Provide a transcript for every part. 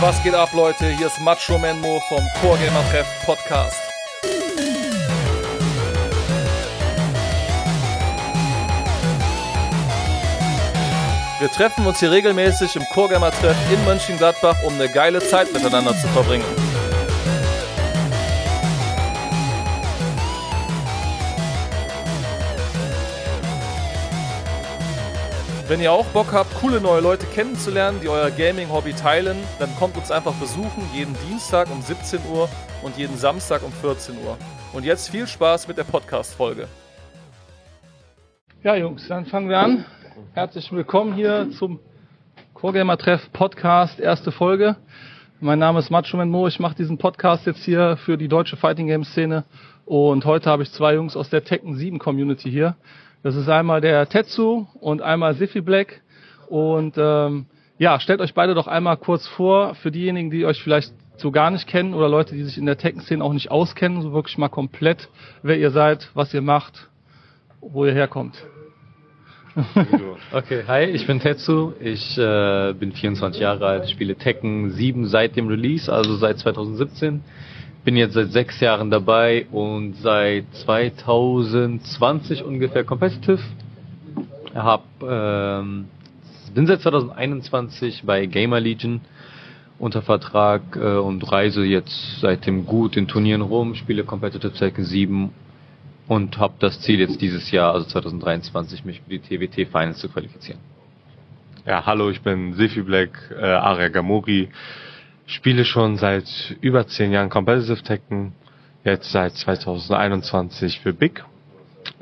Was geht ab, Leute? Hier ist Macho Menmo vom Core Gamer Treff Podcast. Wir treffen uns hier regelmäßig im Core Gamer Treff in Mönchengladbach, um eine geile Zeit miteinander zu verbringen. Wenn ihr auch Bock habt, coole neue Leute kennenzulernen, die euer Gaming-Hobby teilen, dann kommt uns einfach besuchen, jeden Dienstag um 17 Uhr und jeden Samstag um 14 Uhr. Und jetzt viel Spaß mit der Podcast-Folge. Ja, Jungs, dann fangen wir an. Herzlich willkommen hier zum Core Gamer Treff Podcast, erste Folge. Mein Name ist Macho Mo. Ich mache diesen Podcast jetzt hier für die deutsche Fighting Game Szene. Und heute habe ich zwei Jungs aus der Tekken 7 Community hier. Das ist einmal der Tetsu und einmal Siffy Black. Und ähm, ja, stellt euch beide doch einmal kurz vor, für diejenigen, die euch vielleicht so gar nicht kennen oder Leute, die sich in der Tekken-Szene auch nicht auskennen, so wirklich mal komplett, wer ihr seid, was ihr macht, wo ihr herkommt. okay, hi, ich bin Tetsu, ich äh, bin 24 Jahre alt, spiele Tekken 7 seit dem Release, also seit 2017 bin jetzt seit sechs Jahren dabei und seit 2020 ungefähr competitive. Hab, ähm, bin seit 2021 bei Gamer Legion unter Vertrag äh, und reise jetzt seitdem gut in Turnieren rum, spiele Competitive Tekken 7 und habe das Ziel jetzt dieses Jahr, also 2023, mich für die TWT Finals zu qualifizieren. Ja, hallo, ich bin Sifi Black, äh, Aria Gamori spiele schon seit über zehn Jahren Competitive Tekken, jetzt seit 2021 für Big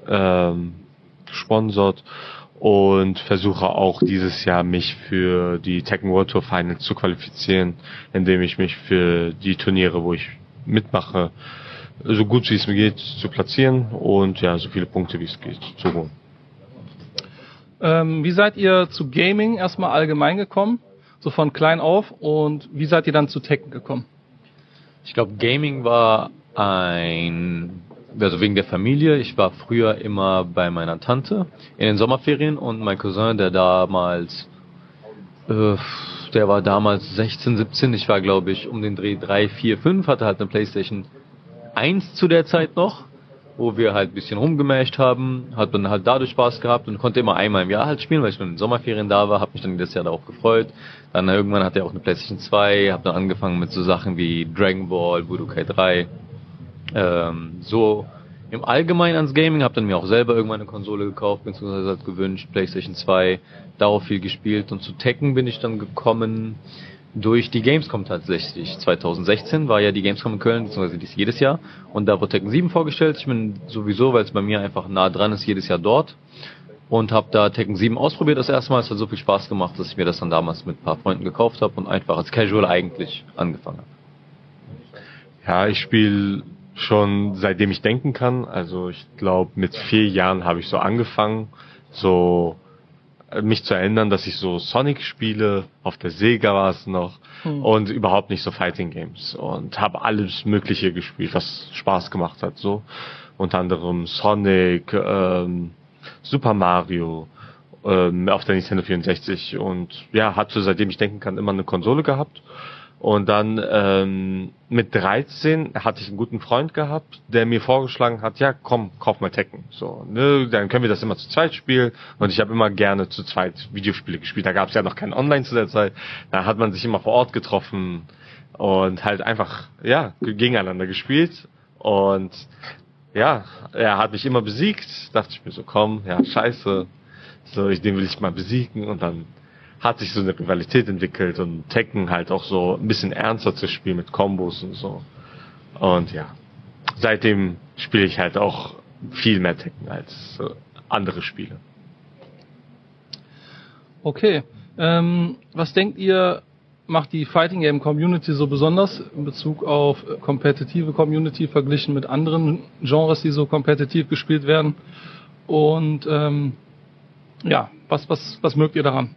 ähm, gesponsert und versuche auch dieses Jahr mich für die Tekken World Tour Finals zu qualifizieren, indem ich mich für die Turniere, wo ich mitmache, so gut wie es mir geht, zu platzieren und ja, so viele Punkte wie es geht zu holen. Ähm, wie seid ihr zu Gaming erstmal allgemein gekommen? So von klein auf. Und wie seid ihr dann zu Tekken gekommen? Ich glaube, Gaming war ein, also wegen der Familie. Ich war früher immer bei meiner Tante in den Sommerferien und mein Cousin, der damals, äh, der war damals 16, 17. Ich war, glaube ich, um den Dreh 3, 4, 5, hatte halt eine Playstation 1 zu der Zeit noch wo wir halt bisschen rumgemasht haben, hat dann halt dadurch Spaß gehabt und konnte immer einmal im Jahr halt spielen, weil ich nur in den Sommerferien da war, habe mich dann jedes Jahr darauf gefreut. Dann irgendwann hat er auch eine PlayStation 2, habe dann angefangen mit so Sachen wie Dragon Ball, Budokai 3, ähm, so im Allgemeinen ans Gaming, habe dann mir auch selber irgendwann eine Konsole gekauft, beziehungsweise halt gewünscht, PlayStation 2, darauf viel gespielt und zu Tekken bin ich dann gekommen, durch die Gamescom tatsächlich. 2016 war ja die Gamescom in Köln, beziehungsweise die ist jedes Jahr. Und da wurde Tekken 7 vorgestellt. Ich bin sowieso, weil es bei mir einfach nah dran ist, jedes Jahr dort. Und habe da Tekken 7 ausprobiert das erste Mal. Es hat so viel Spaß gemacht, dass ich mir das dann damals mit ein paar Freunden gekauft habe und einfach als Casual eigentlich angefangen habe. Ja, ich spiele schon seitdem ich denken kann. Also ich glaube, mit vier Jahren habe ich so angefangen, so mich zu erinnern, dass ich so Sonic spiele, auf der Sega war es noch hm. und überhaupt nicht so Fighting Games und habe alles Mögliche gespielt, was Spaß gemacht hat. So unter anderem Sonic, ähm, Super Mario ähm, auf der Nintendo 64 und ja, hatte seitdem ich denken kann immer eine Konsole gehabt und dann ähm, mit 13 hatte ich einen guten Freund gehabt, der mir vorgeschlagen hat, ja komm, kauf mal Tekken. So, ne, dann können wir das immer zu zweit spielen. Und ich habe immer gerne zu zweit Videospiele gespielt. Da gab es ja noch kein Online zu der Zeit. Da hat man sich immer vor Ort getroffen und halt einfach, ja, gegeneinander gespielt. Und ja, er hat mich immer besiegt. Dachte ich mir so, komm, ja, scheiße. So, ich, den will ich mal besiegen und dann hat sich so eine Rivalität entwickelt und Tekken halt auch so ein bisschen ernster zu spielen mit Kombos und so. Und ja, seitdem spiele ich halt auch viel mehr Tekken als andere Spiele. Okay. Ähm, was denkt ihr, macht die Fighting Game Community so besonders in Bezug auf kompetitive Community verglichen mit anderen Genres, die so kompetitiv gespielt werden? Und ähm, ja, was, was, was mögt ihr daran?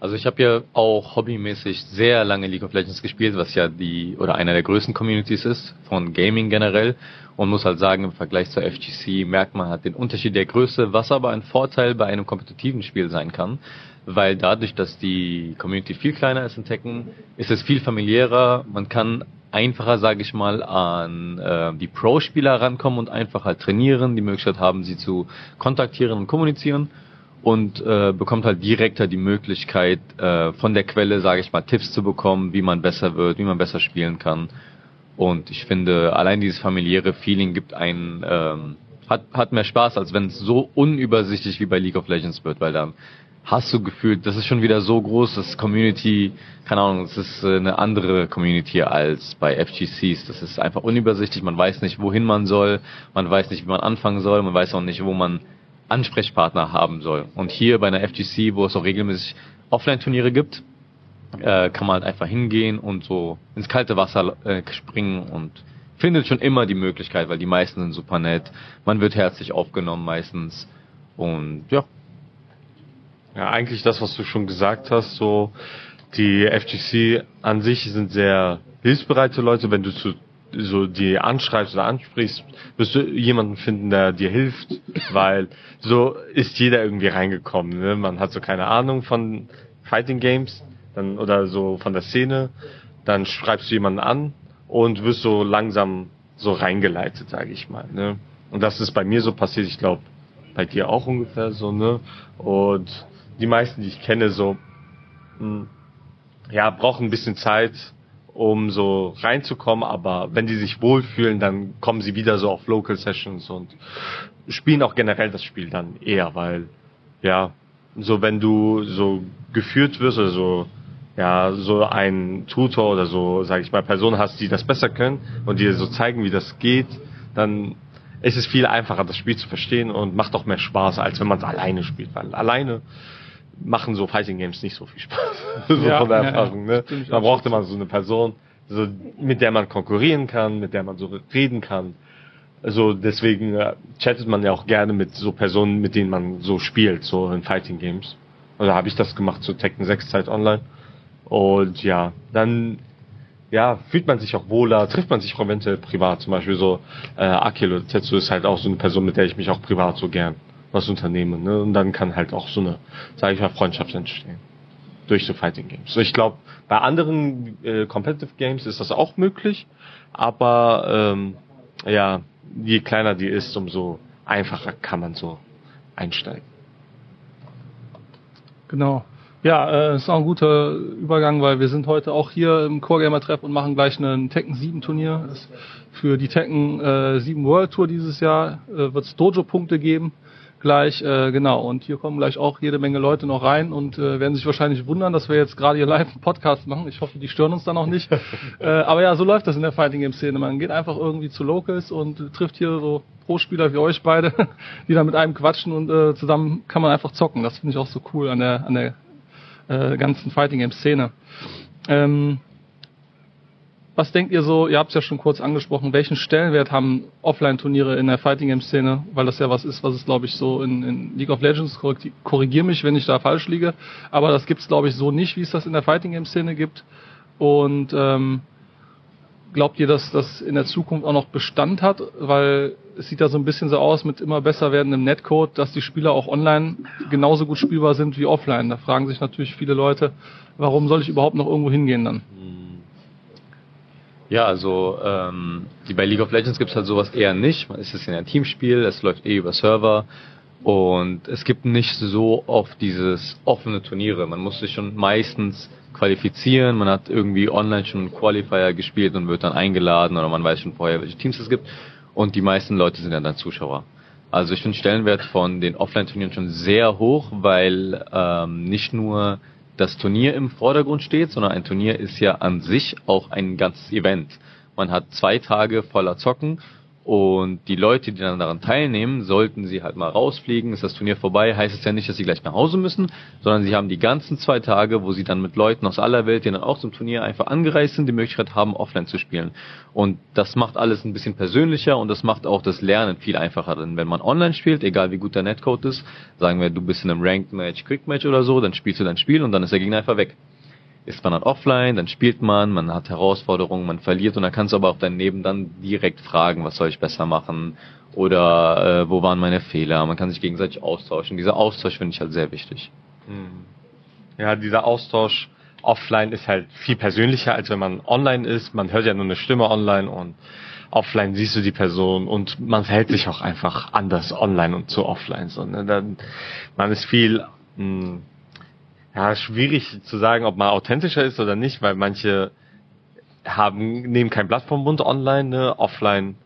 Also ich habe ja auch hobbymäßig sehr lange League of Legends gespielt, was ja die oder einer der größten Communities ist von Gaming generell. Und muss halt sagen, im Vergleich zur FGC merkt man halt den Unterschied der Größe, was aber ein Vorteil bei einem kompetitiven Spiel sein kann, weil dadurch, dass die Community viel kleiner ist in Tekken, ist es viel familiärer, man kann einfacher, sage ich mal, an äh, die Pro-Spieler rankommen und einfach halt trainieren, die Möglichkeit haben, sie zu kontaktieren und kommunizieren und äh, bekommt halt direkter die Möglichkeit, äh, von der Quelle, sage ich mal, Tipps zu bekommen, wie man besser wird, wie man besser spielen kann. Und ich finde, allein dieses familiäre Feeling gibt einen, ähm, hat, hat mehr Spaß, als wenn es so unübersichtlich wie bei League of Legends wird, weil dann hast du gefühlt, das ist schon wieder so groß, das Community, keine Ahnung, es ist äh, eine andere Community als bei FGCs. Das ist einfach unübersichtlich, man weiß nicht, wohin man soll, man weiß nicht, wie man anfangen soll, man weiß auch nicht, wo man Ansprechpartner haben soll. Und hier bei einer FGC, wo es auch regelmäßig Offline-Turniere gibt, äh, kann man halt einfach hingehen und so ins kalte Wasser äh, springen und findet schon immer die Möglichkeit, weil die meisten sind super nett. Man wird herzlich aufgenommen meistens. Und ja. Ja, eigentlich das, was du schon gesagt hast, so die FGC an sich sind sehr hilfsbereite Leute, wenn du zu so die anschreibst oder ansprichst, wirst du jemanden finden, der dir hilft, weil so ist jeder irgendwie reingekommen. Ne? Man hat so keine Ahnung von Fighting Games dann oder so von der Szene, dann schreibst du jemanden an und wirst so langsam so reingeleitet, sage ich mal. Ne? Und das ist bei mir so passiert, ich glaube bei dir auch ungefähr so, ne? Und die meisten, die ich kenne, so mh, hm, ja, brauchen ein bisschen Zeit, um so reinzukommen, aber wenn die sich wohlfühlen, dann kommen sie wieder so auf Local Sessions und spielen auch generell das Spiel dann eher, weil ja, so wenn du so geführt wirst oder so ja, so ein Tutor oder so, sage ich mal, Personen hast, die das besser können und dir so zeigen, wie das geht, dann ist es viel einfacher, das Spiel zu verstehen und macht auch mehr Spaß, als wenn man es alleine spielt, weil alleine machen so Fighting Games nicht so viel Spaß. so ja, von der Erfahrung, ja, ne? Da braucht man so eine Person, so, mit der man konkurrieren kann, mit der man so reden kann. Also deswegen äh, chattet man ja auch gerne mit so Personen, mit denen man so spielt, so in Fighting Games. Also habe ich das gemacht zur Tekken 6 Zeit online. Und ja, dann ja, fühlt man sich auch wohler, trifft man sich auch eventuell privat, zum Beispiel so äh, Akil oder Tetsu ist halt auch so eine Person, mit der ich mich auch privat so gern was unternehmen. Ne? Und dann kann halt auch so eine, sage ich mal, Freundschaft entstehen. Durch so Fighting Games. Ich glaube, bei anderen äh, Competitive Games ist das auch möglich, aber ähm, ja, je kleiner die ist, umso einfacher kann man so einsteigen. Genau. Ja, äh, ist auch ein guter Übergang, weil wir sind heute auch hier im Core Gamer Treff und machen gleich ein Tekken 7 Turnier. Für die Tekken äh, 7 World Tour dieses Jahr äh, wird es Dojo-Punkte geben gleich, äh, genau. Und hier kommen gleich auch jede Menge Leute noch rein und äh, werden sich wahrscheinlich wundern, dass wir jetzt gerade hier live einen Podcast machen. Ich hoffe, die stören uns dann auch nicht. äh, aber ja, so läuft das in der Fighting Game Szene. Man geht einfach irgendwie zu Locals und trifft hier so Pro-Spieler wie euch beide, die dann mit einem quatschen und äh, zusammen kann man einfach zocken. Das finde ich auch so cool an der an der äh, ganzen Fighting Game Szene. Ähm, was denkt ihr so, ihr habt es ja schon kurz angesprochen, welchen Stellenwert haben Offline-Turniere in der Fighting Game-Szene? Weil das ja was ist, was es, glaube ich, so in, in League of Legends, korrigier mich, wenn ich da falsch liege, aber das gibt es, glaube ich, so nicht, wie es das in der Fighting Game-Szene gibt. Und ähm, glaubt ihr, dass das in der Zukunft auch noch Bestand hat? Weil es sieht ja so ein bisschen so aus mit immer besser werdendem Netcode, dass die Spieler auch online genauso gut spielbar sind wie offline. Da fragen sich natürlich viele Leute, warum soll ich überhaupt noch irgendwo hingehen dann? Mhm. Ja, also ähm, die bei League of Legends gibt es halt sowas eher nicht. Es ist ja ein Teamspiel, es läuft eh über Server und es gibt nicht so oft dieses offene Turniere. Man muss sich schon meistens qualifizieren, man hat irgendwie online schon Qualifier gespielt und wird dann eingeladen oder man weiß schon vorher, welche Teams es gibt und die meisten Leute sind ja dann Zuschauer. Also ich finde Stellenwert von den Offline-Turnieren schon sehr hoch, weil ähm, nicht nur das Turnier im Vordergrund steht, sondern ein Turnier ist ja an sich auch ein ganzes Event. Man hat zwei Tage voller Zocken Und die Leute, die dann daran teilnehmen, sollten sie halt mal rausfliegen, ist das Turnier vorbei, heißt es ja nicht, dass sie gleich nach Hause müssen, sondern sie haben die ganzen zwei Tage, wo sie dann mit Leuten aus aller Welt, die dann auch zum Turnier einfach angereist sind, die Möglichkeit haben, offline zu spielen. Und das macht alles ein bisschen persönlicher und das macht auch das Lernen viel einfacher. Denn wenn man online spielt, egal wie gut der Netcode ist, sagen wir, du bist in einem Ranked Match, Quick Match oder so, dann spielst du dein Spiel und dann ist der Gegner einfach weg ist man dann offline, dann spielt man, man hat Herausforderungen, man verliert und dann kannst du aber auch daneben dann direkt fragen, was soll ich besser machen oder äh, wo waren meine Fehler. Man kann sich gegenseitig austauschen. Dieser Austausch finde ich halt sehr wichtig. Hm. Ja, dieser Austausch offline ist halt viel persönlicher, als wenn man online ist. Man hört ja nur eine Stimme online und offline siehst du die Person und man verhält sich auch einfach anders online und zu offline. So, ne? Dann, man ist viel mh, hm, ja, schwierig zu sagen, ob man authentischer ist oder nicht, weil manche haben, nehmen kein Blatt vom Mund online, ne? offline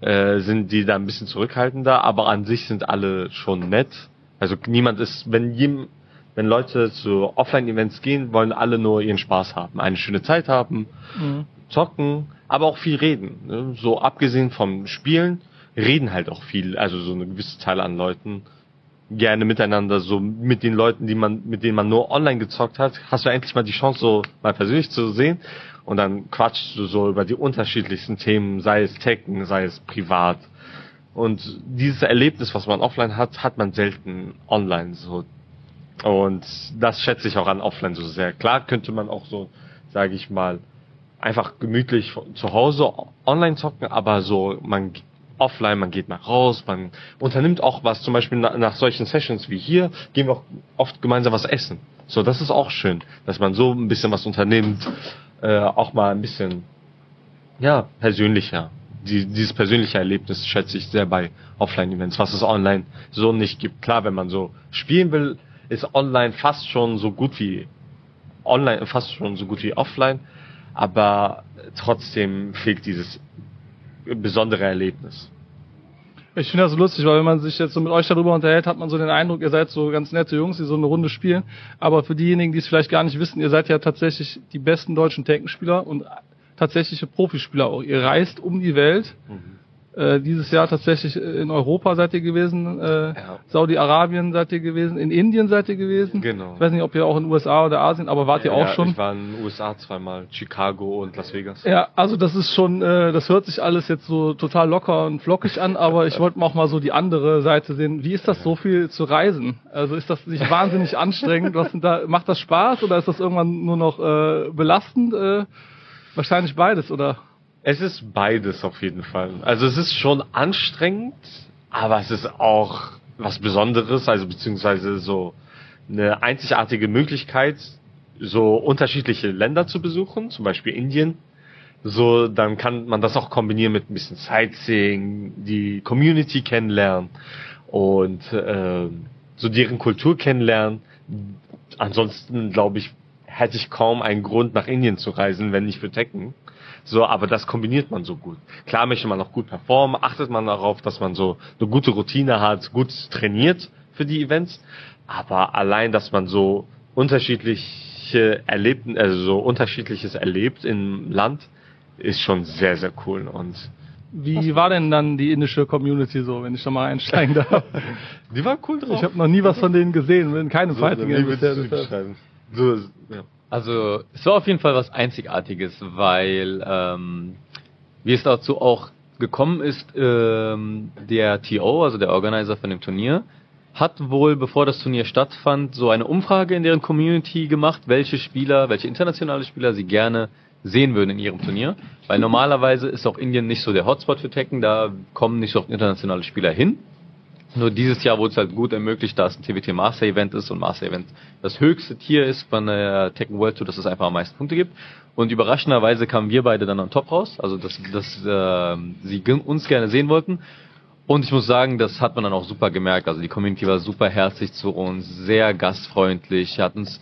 äh, sind die da ein bisschen zurückhaltender, aber an sich sind alle schon nett. Also niemand ist, wenn jem, wenn Leute zu Offline-Events gehen, wollen alle nur ihren Spaß haben, eine schöne Zeit haben, mhm. zocken, aber auch viel reden. Ne? So abgesehen vom Spielen, reden halt auch viel, also so eine gewisse Zahl an Leuten gerne miteinander, so mit den Leuten, die man, mit denen man nur online gezockt hat, hast du endlich mal die Chance, so mal persönlich zu sehen. Und dann quatschst du so über die unterschiedlichsten Themen, sei es Tekken, sei es privat. Und dieses Erlebnis, was man offline hat, hat man selten online so. Und das schätze ich auch an offline so sehr. Klar könnte man auch so, sage ich mal, einfach gemütlich zu Hause online zocken, aber so man offline, man geht mal raus, man unternimmt auch was, zum Beispiel nach, nach solchen Sessions wie hier, gehen wir auch oft gemeinsam was essen. So, das ist auch schön, dass man so ein bisschen was unternimmt, äh, auch mal ein bisschen, ja, persönlicher. Die, dieses persönliche Erlebnis schätze ich sehr bei Offline-Events, was es online so nicht gibt. Klar, wenn man so spielen will, ist online fast schon so gut wie online, fast schon so gut wie offline, aber trotzdem fehlt dieses besondere Erlebnis. Ich finde das so lustig, weil wenn man sich jetzt so mit euch darüber unterhält, hat man so den Eindruck, ihr seid so ganz nette Jungs, die so eine Runde spielen. Aber für diejenigen, die es vielleicht gar nicht wissen, ihr seid ja tatsächlich die besten deutschen Tekkenspieler und tatsächliche Profispieler auch. Ihr reist um die Welt. Mhm äh, dieses Jahr tatsächlich in Europa seid ihr gewesen, äh, ja. Saudi-Arabien seid ihr gewesen, in Indien seid ihr gewesen. Genau. Ich weiß nicht, ob ihr auch in den USA oder Asien, aber wart ihr auch ja, schon? Ich war in den USA zweimal, Chicago und Las Vegas. Ja, also das ist schon, äh, das hört sich alles jetzt so total locker und flockig an, aber ich wollte auch mal so die andere Seite sehen. Wie ist das so viel zu reisen? Also ist das nicht wahnsinnig anstrengend? Was sind da, macht das Spaß oder ist das irgendwann nur noch äh, belastend? Äh, wahrscheinlich beides, oder? Es ist beides auf jeden Fall. Also es ist schon anstrengend, aber es ist auch was Besonderes, also beziehungsweise so eine einzigartige Möglichkeit, so unterschiedliche Länder zu besuchen, zum Beispiel Indien. So, dann kann man das auch kombinieren mit ein bisschen Sightseeing, die Community kennenlernen und äh, so deren Kultur kennenlernen. Ansonsten glaube ich, hätte ich kaum einen Grund nach Indien zu reisen, wenn nicht für Tekken. So, aber das kombiniert man so gut. Klar möchte man auch gut performen, achtet man darauf, dass man so eine gute Routine hat, gut trainiert für die Events. Aber allein, dass man so unterschiedliche Erlebten, also so unterschiedliches erlebt im Land, ist schon sehr, sehr cool und wie war denn dann die indische Community so, wenn ich da mal einsteigen darf? Die war cool drauf. Ich habe noch nie was von denen gesehen, in keinem so, Fighting Game bisher. So, ja. Also es war auf jeden Fall was Einzigartiges, weil ähm, wie es dazu auch gekommen ist, ähm, der TO, also der Organizer von dem Turnier, hat wohl, bevor das Turnier stattfand, so eine Umfrage in deren Community gemacht, welche Spieler, welche internationale Spieler sie gerne sehen würden in ihrem Turnier. Weil normalerweise ist auch Indien nicht so der Hotspot für Tekken, da kommen nicht so oft internationale Spieler hin. Nur dieses Jahr wurde es halt gut ermöglicht, da es ein TWT Master Event ist und Master Event das höchste Tier ist von der Tekken World Tour, dass es einfach am meisten Punkte gibt. Und überraschenderweise kamen wir beide dann am Top raus, also dass, dass äh, sie uns gerne sehen wollten. Und ich muss sagen, das hat man dann auch super gemerkt. Also die Community war super herzlich zu uns, sehr gastfreundlich, hat uns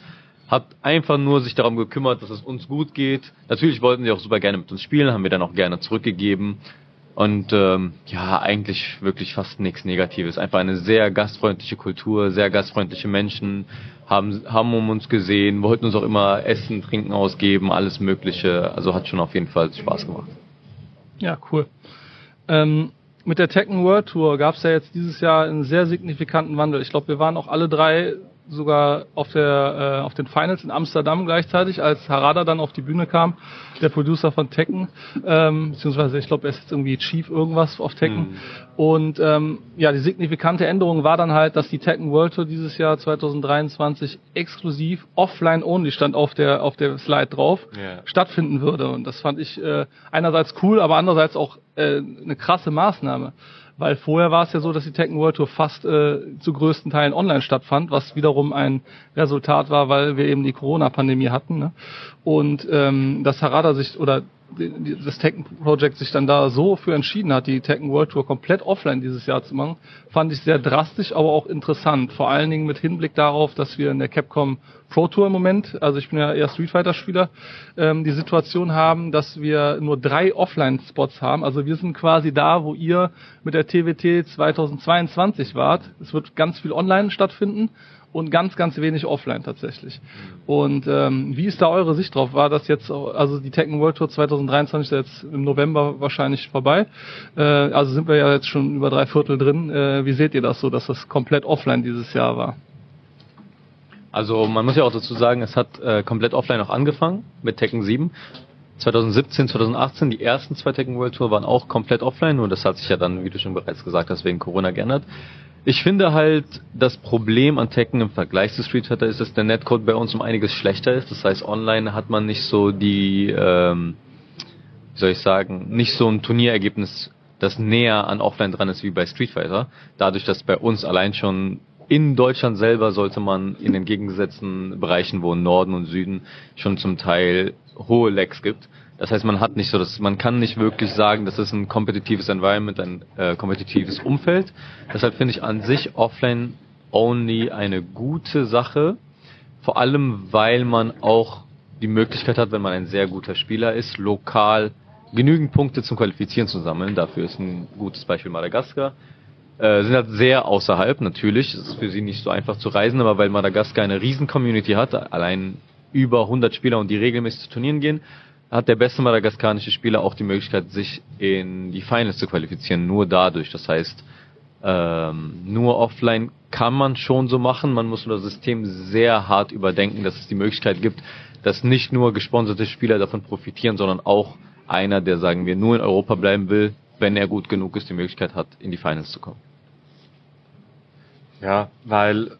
hat einfach nur sich darum gekümmert, dass es uns gut geht. Natürlich wollten sie auch super gerne mit uns spielen, haben wir dann auch gerne zurückgegeben. Und ähm, ja, eigentlich wirklich fast nichts Negatives. Einfach eine sehr gastfreundliche Kultur, sehr gastfreundliche Menschen, haben, haben um uns gesehen, wollten uns auch immer Essen, Trinken ausgeben, alles Mögliche. Also hat schon auf jeden Fall Spaß gemacht. Ja, cool. Ähm, mit der Tekken World Tour gab es ja jetzt dieses Jahr einen sehr signifikanten Wandel. Ich glaube, wir waren auch alle drei sogar auf der äh, auf den Finals in Amsterdam gleichzeitig, als Harada dann auf die Bühne kam, der Producer von Tekken, ähm, beziehungsweise ich glaube, er ist jetzt irgendwie Chief irgendwas auf Tekken. Mhm. Und ähm, ja, die signifikante Änderung war dann halt, dass die Tekken World Tour dieses Jahr 2023 exklusiv offline only stand auf der auf der Slide drauf yeah. stattfinden würde. Und das fand ich äh, einerseits cool, aber andererseits auch äh, eine krasse Maßnahme weil vorher war es ja so, dass die Tekken World Tour fast äh, zu größten Teilen online stattfand, was wiederum ein Resultat war, weil wir eben die Corona-Pandemie hatten. Ne? Und ähm, dass Harada sich oder das Tekken Project sich dann da so für entschieden hat, die Tekken World Tour komplett offline dieses Jahr zu machen, fand ich sehr drastisch, aber auch interessant. Vor allen Dingen mit Hinblick darauf, dass wir in der Capcom Pro Tour im Moment, also ich bin ja eher Street Fighter Spieler, ähm, die Situation haben, dass wir nur drei Offline-Spots haben. Also wir sind quasi da, wo ihr mit der TWT 2022 wart. Es wird ganz viel online stattfinden und ganz, ganz wenig offline tatsächlich. Und ähm, wie ist da eure Sicht drauf? War das jetzt, also die Tekken World Tour 2023 ist jetzt im November wahrscheinlich vorbei. Äh, also sind wir ja jetzt schon über drei Viertel drin. Äh, wie seht ihr das so, dass das komplett offline dieses Jahr war? Also man muss ja auch dazu sagen, es hat äh, komplett offline auch angefangen mit Tekken 7. 2017, 2018, die ersten zwei Tekken World Tour waren auch komplett offline, nur das hat sich ja dann, wie du schon bereits gesagt hast, wegen Corona geändert. Ich finde halt, das Problem an Tekken im Vergleich zu Street Fighter ist, dass der Netcode bei uns um einiges schlechter ist. Das heißt, online hat man nicht so die, ähm, wie soll ich sagen, nicht so ein Turnierergebnis, das näher an offline dran ist wie bei Street Fighter. Dadurch, dass bei uns allein schon in Deutschland selber sollte man in den gegengesetzten Bereichen, wo Norden und Süden schon zum Teil hohe Lags gibt, das heißt, man hat nicht so, dass man kann nicht wirklich sagen, das ist ein kompetitives Environment, ein äh, kompetitives Umfeld. Deshalb finde ich an sich offline only eine gute Sache, vor allem weil man auch die Möglichkeit hat, wenn man ein sehr guter Spieler ist, lokal genügend Punkte zum Qualifizieren zu sammeln. Dafür ist ein gutes Beispiel Madagaskar. Äh, sind halt sehr außerhalb, natürlich. Es ist für sie nicht so einfach zu reisen, aber weil Madagaskar eine riesen Community hat, allein über 100 Spieler und die regelmäßig zu Turnieren gehen, hat der beste madagaskanische Spieler auch die Möglichkeit, sich in die Finals zu qualifizieren, nur dadurch. Das heißt, ähm, nur offline kann man schon so machen. Man muss das System sehr hart überdenken, dass es die Möglichkeit gibt, dass nicht nur gesponserte Spieler davon profitieren, sondern auch einer, der, sagen wir, nur in Europa bleiben will, wenn er gut genug ist, die Möglichkeit hat, in die Finals zu kommen. Ja, weil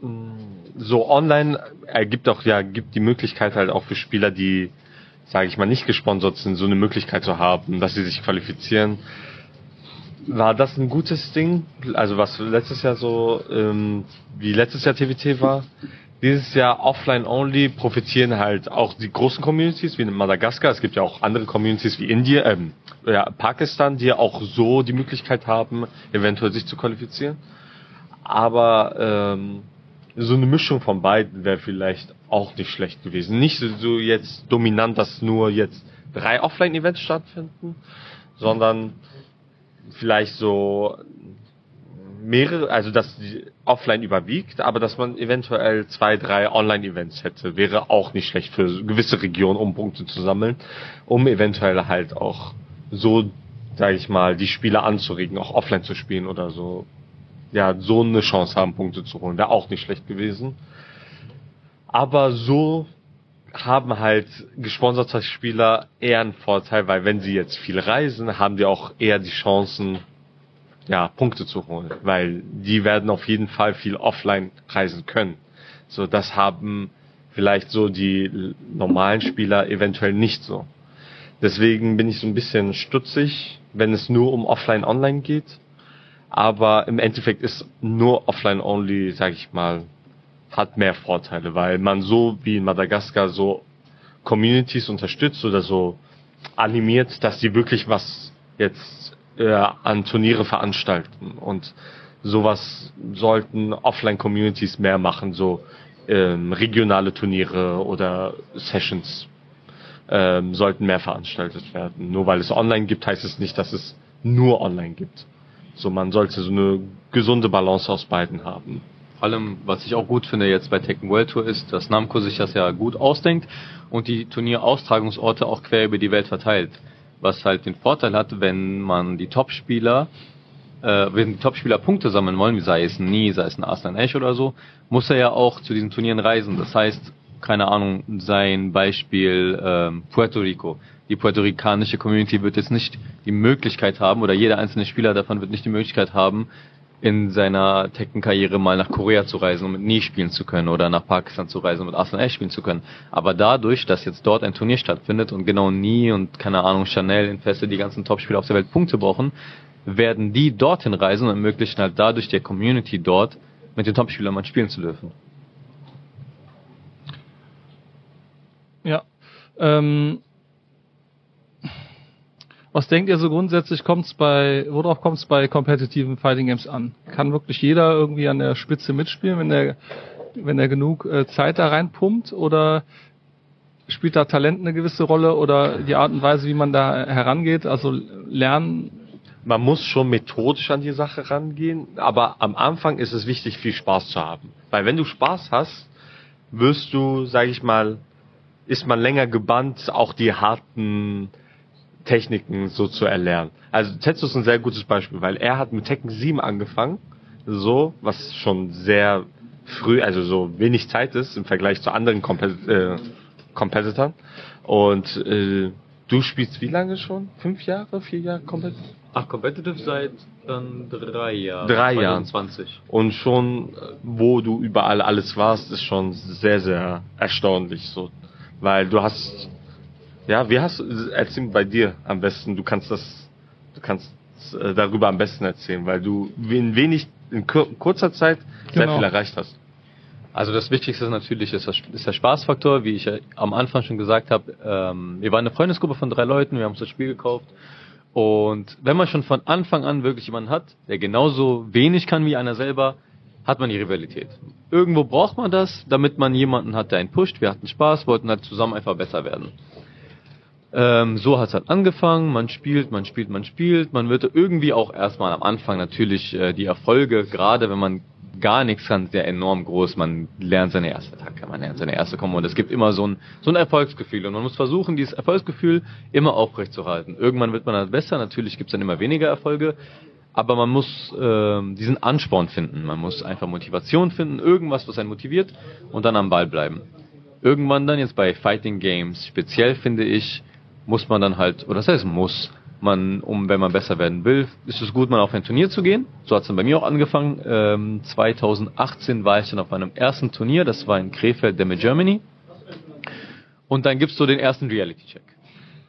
mm, so online ergibt auch ja gibt die Möglichkeit halt auch für Spieler, die sage ich mal, nicht gesponsert sind, so eine Möglichkeit zu haben, dass sie sich qualifizieren. War das ein gutes Ding? Also was letztes Jahr so, ähm, wie letztes Jahr TWT war? Dieses Jahr offline only profitieren halt auch die großen Communities wie in Madagaskar. Es gibt ja auch andere Communities wie Indien, ähm, ja, Pakistan, die ja auch so die Möglichkeit haben, eventuell sich zu qualifizieren. Aber ähm, so eine Mischung von beiden wäre vielleicht auch nicht schlecht gewesen. Nicht so jetzt dominant, dass nur jetzt drei Offline-Events stattfinden, sondern vielleicht so mehrere, also dass die offline überwiegt, aber dass man eventuell zwei, drei Online-Events hätte, wäre auch nicht schlecht für gewisse Regionen, um Punkte zu sammeln, um eventuell halt auch so, sage ich mal, die Spieler anzuregen, auch offline zu spielen oder so ja, so eine Chance haben, Punkte zu holen. Wäre auch nicht schlecht gewesen. Aber so haben halt gesponserte Spieler eher einen Vorteil, weil wenn sie jetzt viel reisen, haben die auch eher die Chancen, ja, Punkte zu holen, weil die werden auf jeden Fall viel offline reisen können. So, das haben vielleicht so die normalen Spieler eventuell nicht so. Deswegen bin ich so ein bisschen stutzig, wenn es nur um offline-online geht aber im Endeffekt ist nur offline only, sag ich mal, hat mehr Vorteile, weil man so wie in Madagaskar so Communities unterstützt oder so animiert, dass die wirklich was jetzt äh, an Turniere veranstalten und sowas sollten Offline-Communities mehr machen, so ähm, regionale Turniere oder Sessions ähm, sollten mehr veranstaltet werden. Nur weil es online gibt, heißt es nicht, dass es nur online gibt. So, man sollte so eine gesunde Balance aus beiden haben. Vor allem, was ich auch gut finde jetzt bei Tekken World Tour ist, dass Namco sich das ja gut ausdenkt und die Turnieraustragungsorte auch quer über die Welt verteilt. was halt den Vorteil hat, wenn man die Topspieler, äh, wenn die Topspieler Punkte sammeln wollen, wie sei es ein Nie, sei es ein Arslan Esch oder so, muss er ja auch zu diesen Turnieren reisen. Das heißt, keine Ahnung, sein Beispiel ähm, Puerto Rico. Die puerto-ricanische Community wird jetzt nicht die Möglichkeit haben, oder jeder einzelne Spieler davon wird nicht die Möglichkeit haben, in seiner Tekken-Karriere mal nach Korea zu reisen, um mit Nie spielen zu können oder nach Pakistan zu reisen, um mit Arsenal spielen zu können. Aber dadurch, dass jetzt dort ein Turnier stattfindet und genau Nie und keine Ahnung Chanel, Infeste, die ganzen Topspieler auf der Welt Punkte brauchen, werden die dorthin reisen und ermöglichen halt dadurch der Community dort mit den Topspielern mal spielen zu dürfen. Ja. Ähm, was denkt ihr so grundsätzlich, kommt's bei, worauf kommt es bei kompetitiven Fighting Games an? Kann wirklich jeder irgendwie an der Spitze mitspielen, wenn der, wenn er genug äh, Zeit da reinpumpt? Oder spielt da Talent eine gewisse Rolle oder die Art und Weise, wie man da herangeht? Also lernen. Man muss schon methodisch an die Sache rangehen, aber am Anfang ist es wichtig, viel Spaß zu haben. Weil wenn du Spaß hast, wirst du, sag ich mal, ist man länger gebannt, auch die harten Techniken so zu erlernen. Also Tetsu ist ein sehr gutes Beispiel, weil er hat mit Tekken 7 angefangen, so, was schon sehr früh, also so wenig Zeit ist im Vergleich zu anderen Kompet äh. Und äh, du spielst wie lange schon? Fünf Jahre, vier Jahre Competitive? Ach, Competitive seit dann drei Jahren. Drei Jahren. 20. Und schon, äh, wo du überall alles warst, ist schon sehr, sehr erstaunlich so. Weil du hast ja, wie hast du, erzähl bei dir am besten, du kannst das, du kannst äh, darüber am besten erzählen, weil du in wenig, in kurzer Zeit sehr genau. viel erreicht hast. Also das Wichtigste ist natürlich ist der Spaßfaktor, wie ich am Anfang schon gesagt habe. Ähm, wir waren eine Freundesgruppe von drei Leuten, wir haben uns das Spiel gekauft. Und wenn man schon von Anfang an wirklich jemanden hat, der genauso wenig kann wie einer selber, hat man die Rivalität. Irgendwo braucht man das, damit man jemanden hat, der einen pusht. Wir hatten Spaß, wollten halt zusammen einfach besser werden. Ähm, so hat es halt angefangen, man spielt, man spielt, man spielt, man wird irgendwie auch erstmal am Anfang natürlich äh, die Erfolge, gerade wenn man gar nichts kann, sehr enorm groß. Man lernt seine erste Attacke, man lernt seine erste Kombo und es gibt immer so ein, so ein Erfolgsgefühl. Und man muss versuchen, dieses Erfolgsgefühl immer aufrechtzuerhalten. Irgendwann wird man dann besser, natürlich gibt es dann immer weniger Erfolge, aber man muss äh, diesen Ansporn finden, man muss einfach Motivation finden, irgendwas, was einen motiviert und dann am Ball bleiben. Irgendwann dann jetzt bei Fighting Games, speziell finde ich, muss man dann halt, oder das heißt muss, man, um wenn man besser werden will, ist es gut, mal auf ein Turnier zu gehen. So hat es dann bei mir auch angefangen. Ähm, 2018 war ich dann auf meinem ersten Turnier, das war in Krefeld Demme Germany. Und dann gibt's so den ersten Reality-Check.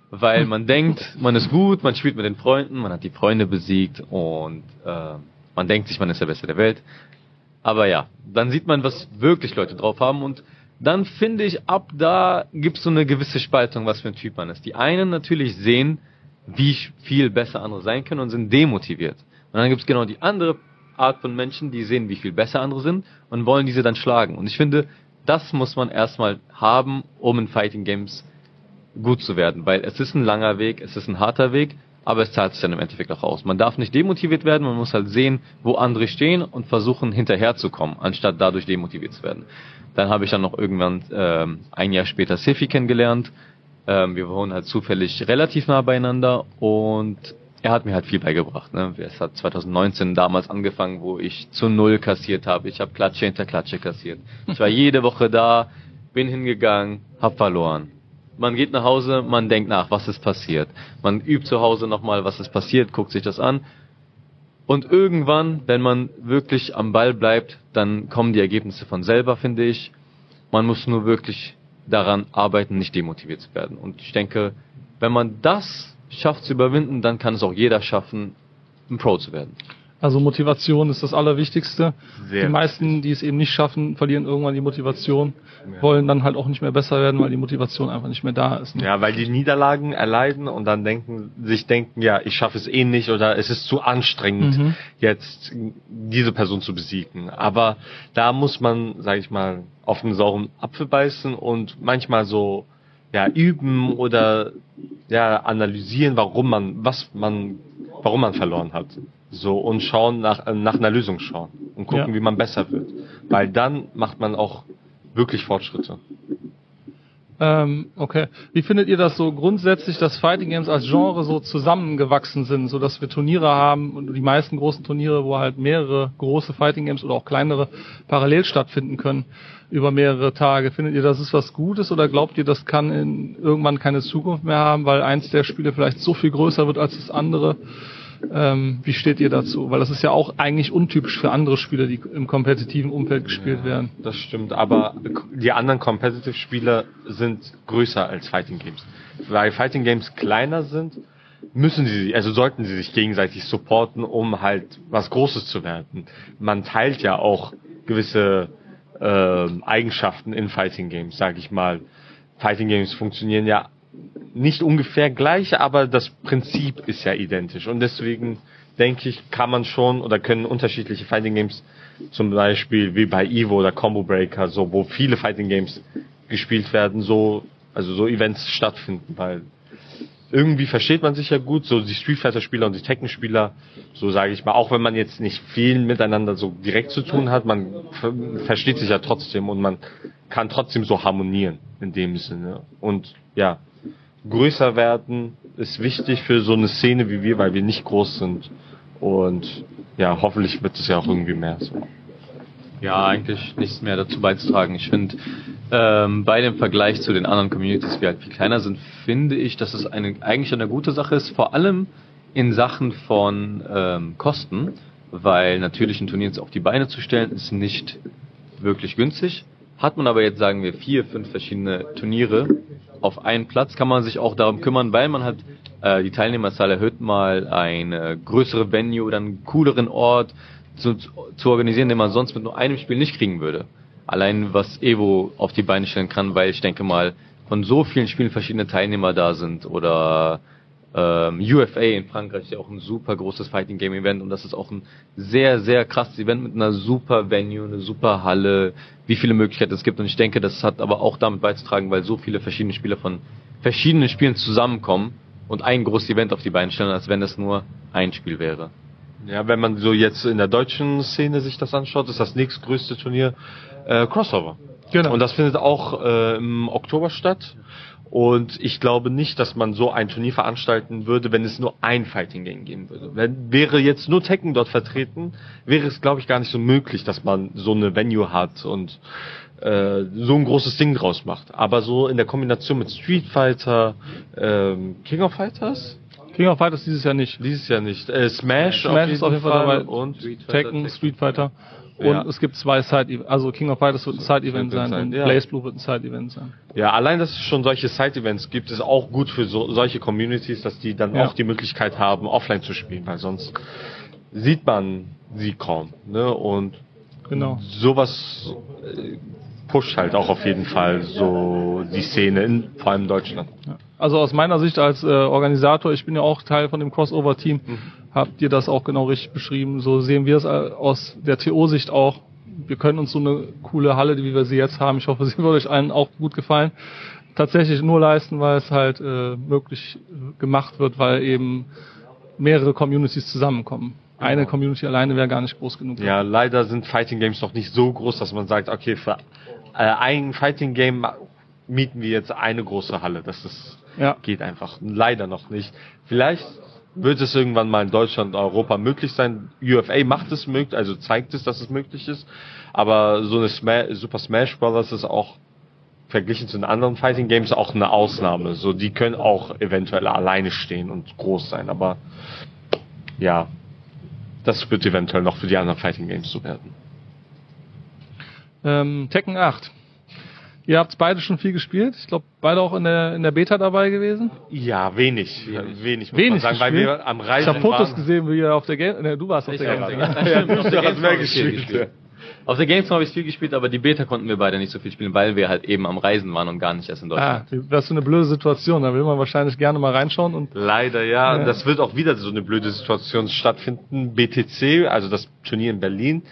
Weil man denkt, man ist gut, man spielt mit den Freunden, man hat die Freunde besiegt und äh, man denkt sich, man ist der Beste der Welt. Aber ja, dann sieht man, was wirklich Leute drauf haben und dann finde ich, ab da gibt es so eine gewisse Spaltung, was für ein Typ man ist. Die einen natürlich sehen, wie viel besser andere sein können und sind demotiviert. Und dann gibt es genau die andere Art von Menschen, die sehen, wie viel besser andere sind und wollen diese dann schlagen. Und ich finde, das muss man erstmal haben, um in Fighting Games gut zu werden, weil es ist ein langer Weg, es ist ein harter Weg, aber es zahlt sich dann im Endeffekt auch aus. Man darf nicht demotiviert werden, man muss halt sehen, wo andere stehen und versuchen hinterherzukommen, anstatt dadurch demotiviert zu werden. Dann habe ich dann noch irgendwann ähm, ein Jahr später Sifi kennengelernt. Ähm, wir wohnen halt zufällig relativ nah beieinander und er hat mir halt viel beigebracht. Ne? Es hat 2019 damals angefangen, wo ich zu null kassiert habe. Ich habe Klatsche hinter Klatsche kassiert. Ich war jede Woche da, bin hingegangen, hab verloren. Man geht nach Hause, man denkt nach, was ist passiert. Man übt zu Hause nochmal, was ist passiert, guckt sich das an und irgendwann, wenn man wirklich am Ball bleibt, dann kommen die Ergebnisse von selber, finde ich. Man muss nur wirklich daran arbeiten, nicht demotiviert zu werden. Und ich denke, wenn man das schafft zu überwinden, dann kann es auch jeder schaffen, ein Pro zu werden. Also Motivation ist das Allerwichtigste. Sehr die meisten, die es eben nicht schaffen, verlieren irgendwann die Motivation, ja. wollen dann halt auch nicht mehr besser werden, weil die Motivation einfach nicht mehr da ist. Ne? Ja, weil die Niederlagen erleiden und dann denken, sich denken, ja, ich schaffe es eh nicht oder es ist zu anstrengend, mhm. jetzt diese Person zu besiegen. Aber da muss man, sage ich mal, auf den sauren Apfel beißen und manchmal so ja üben oder ja analysieren, warum man was man warum man verloren hat. So, und schauen nach, äh, nach einer Lösung schauen und gucken, ja. wie man besser wird. Weil dann macht man auch wirklich Fortschritte. Ähm, okay. Wie findet ihr das so grundsätzlich, dass Fighting Games als Genre so zusammengewachsen sind, so dass wir Turniere haben und die meisten großen Turniere, wo halt mehrere große Fighting Games oder auch kleinere parallel stattfinden können über mehrere Tage. Findet ihr, das ist was Gutes oder glaubt ihr, das kann in, irgendwann keine Zukunft mehr haben, weil eins der Spiele vielleicht so viel größer wird als das andere? Ähm, wie steht ihr dazu? Weil das ist ja auch eigentlich untypisch für andere Spiele, die im kompetitiven Umfeld gespielt Ja, werden. Das stimmt, aber die anderen Competitive-Spiele sind größer als Fighting Games. Weil Fighting Games kleiner sind, müssen sie, also sollten sie sich gegenseitig supporten, um halt was Großes zu werden. Man teilt ja auch gewisse ähm, Eigenschaften in Fighting Games, sag ich mal. Fighting Games funktionieren ja nicht ungefähr gleich, aber das Prinzip ist ja identisch. Und deswegen denke ich, kann man schon oder können unterschiedliche Fighting Games, zum Beispiel wie bei Evo oder Combo Breaker, so wo viele Fighting Games gespielt werden, so also so Events stattfinden, weil irgendwie versteht man sich ja gut, so die Street Fighter Spieler und die Tekken Spieler, so sage ich mal, auch wenn man jetzt nicht viel miteinander so direkt zu tun hat, man ver versteht sich ja trotzdem und man kann trotzdem so harmonieren in dem Sinne. Und ja, größer werden ist wichtig für so eine Szene wie wir, weil wir nicht groß sind. Und ja, hoffentlich wird es ja auch irgendwie mehr so. Ja, eigentlich nichts mehr dazu beizutragen. Ich finde, ähm, bei dem Vergleich zu den anderen Communities, die halt viel kleiner sind, finde ich, dass es eine, eigentlich eine gute Sache ist, vor allem in Sachen von ähm, Kosten, weil natürlich ein Turnier auf die Beine zu stellen, ist nicht wirklich günstig. Hat man aber jetzt, sagen wir, vier, fünf verschiedene Turniere auf einen Platz, kann man sich auch darum kümmern, weil man hat äh, die Teilnehmerzahl erhöht, mal eine größere Venue oder einen cooleren Ort zu, zu organisieren, den man sonst mit nur einem Spiel nicht kriegen würde. Allein was Evo auf die Beine stellen kann, weil ich denke mal, von so vielen Spielen verschiedene Teilnehmer da sind oder ähm, UFA in Frankreich ist ja auch ein super großes Fighting Game Event und das ist auch ein sehr, sehr krasses Event mit einer super Venue, eine super Halle, wie viele Möglichkeiten es gibt und ich denke, das hat aber auch damit beizutragen, weil so viele verschiedene Spieler von verschiedenen Spielen zusammenkommen und ein großes Event auf die Beine stellen, als wenn das nur ein Spiel wäre. Ja, wenn man so jetzt in der deutschen Szene sich das anschaut, ist das nächstgrößte Turnier äh, Crossover. Genau. Und das findet auch äh, im Oktober statt. Und ich glaube nicht, dass man so ein Turnier veranstalten würde, wenn es nur ein Fighting Game geben würde. Wenn, wäre jetzt nur Tekken dort vertreten, wäre es, glaube ich, gar nicht so möglich, dass man so eine Venue hat und äh, so ein großes Ding draus macht. Aber so in der Kombination mit Street Fighter, ähm, King of Fighters, King of Fighters dieses Jahr nicht. dieses Jahr nicht, äh, Smash, Smash ist auf jeden Fall dabei. und Street Fighter, Tekken, Tekken. Street Fighter. Und Ja. es gibt zwei Side also King of Fighters wird ein Side-Event sein, sein, und ja. Blaze Blue wird ein Side-Event sein. Ja, allein, dass es schon solche Side-Events gibt, ist auch gut für so, solche Communities, dass die dann Ja. auch die Möglichkeit haben, offline zu spielen, weil sonst sieht man sie kaum. Ne? Und Genau. sowas äh, pusht halt auch auf jeden Fall so die Szene, in, vor allem in Deutschland. Also aus meiner Sicht als äh, Organisator, ich bin ja auch Teil von dem Crossover-Team, habt ihr das auch genau richtig beschrieben. So sehen wir es äh, aus der TO-Sicht auch. Wir können uns so eine coole Halle, wie wir sie jetzt haben, ich hoffe, sie wird euch allen auch gut gefallen, tatsächlich nur leisten, weil es halt äh, möglich äh, gemacht wird, weil eben mehrere Communities zusammenkommen. Eine Community alleine wäre gar nicht groß genug. Ja, leider sind Fighting Games noch nicht so groß, dass man sagt, okay, für äh, ein Fighting Game mieten wir jetzt eine große Halle. Das ist, Ja. geht einfach leider noch nicht. Vielleicht wird es irgendwann mal in Deutschland Europa möglich sein. UFA macht es möglich, also zeigt es, dass es möglich ist. Aber so eine Sma Super Smash Bros. ist auch verglichen zu den anderen Fighting Games auch eine Ausnahme. So, die können auch eventuell alleine stehen und groß sein, aber ja, das wird eventuell noch für die anderen Fighting Games so werden. Ähm, Tekken 8. Ihr habt beide schon viel gespielt. Ich glaube, beide auch in der, in der Beta dabei gewesen. Ja, wenig. Wenig, muss Wenig man sagen, weil gespielt? wir am Ich Reisen habe Fotos waren. gesehen, wie ihr auf der Game... Ne, du warst auf Ich der der Gamescom. Auf der habe ich viel gespielt. Auf der Gamescom habe ich viel gespielt, aber die Beta konnten wir beide nicht so viel spielen, weil wir halt eben am Reisen waren und gar nicht erst in Ah, Deutschland. das ist so eine blöde Situation. Da will man wahrscheinlich gerne mal reinschauen und Leider, ja. Ja. Das wird auch wieder so eine blöde Situation stattfinden. BTC, also das Turnier in Berlin,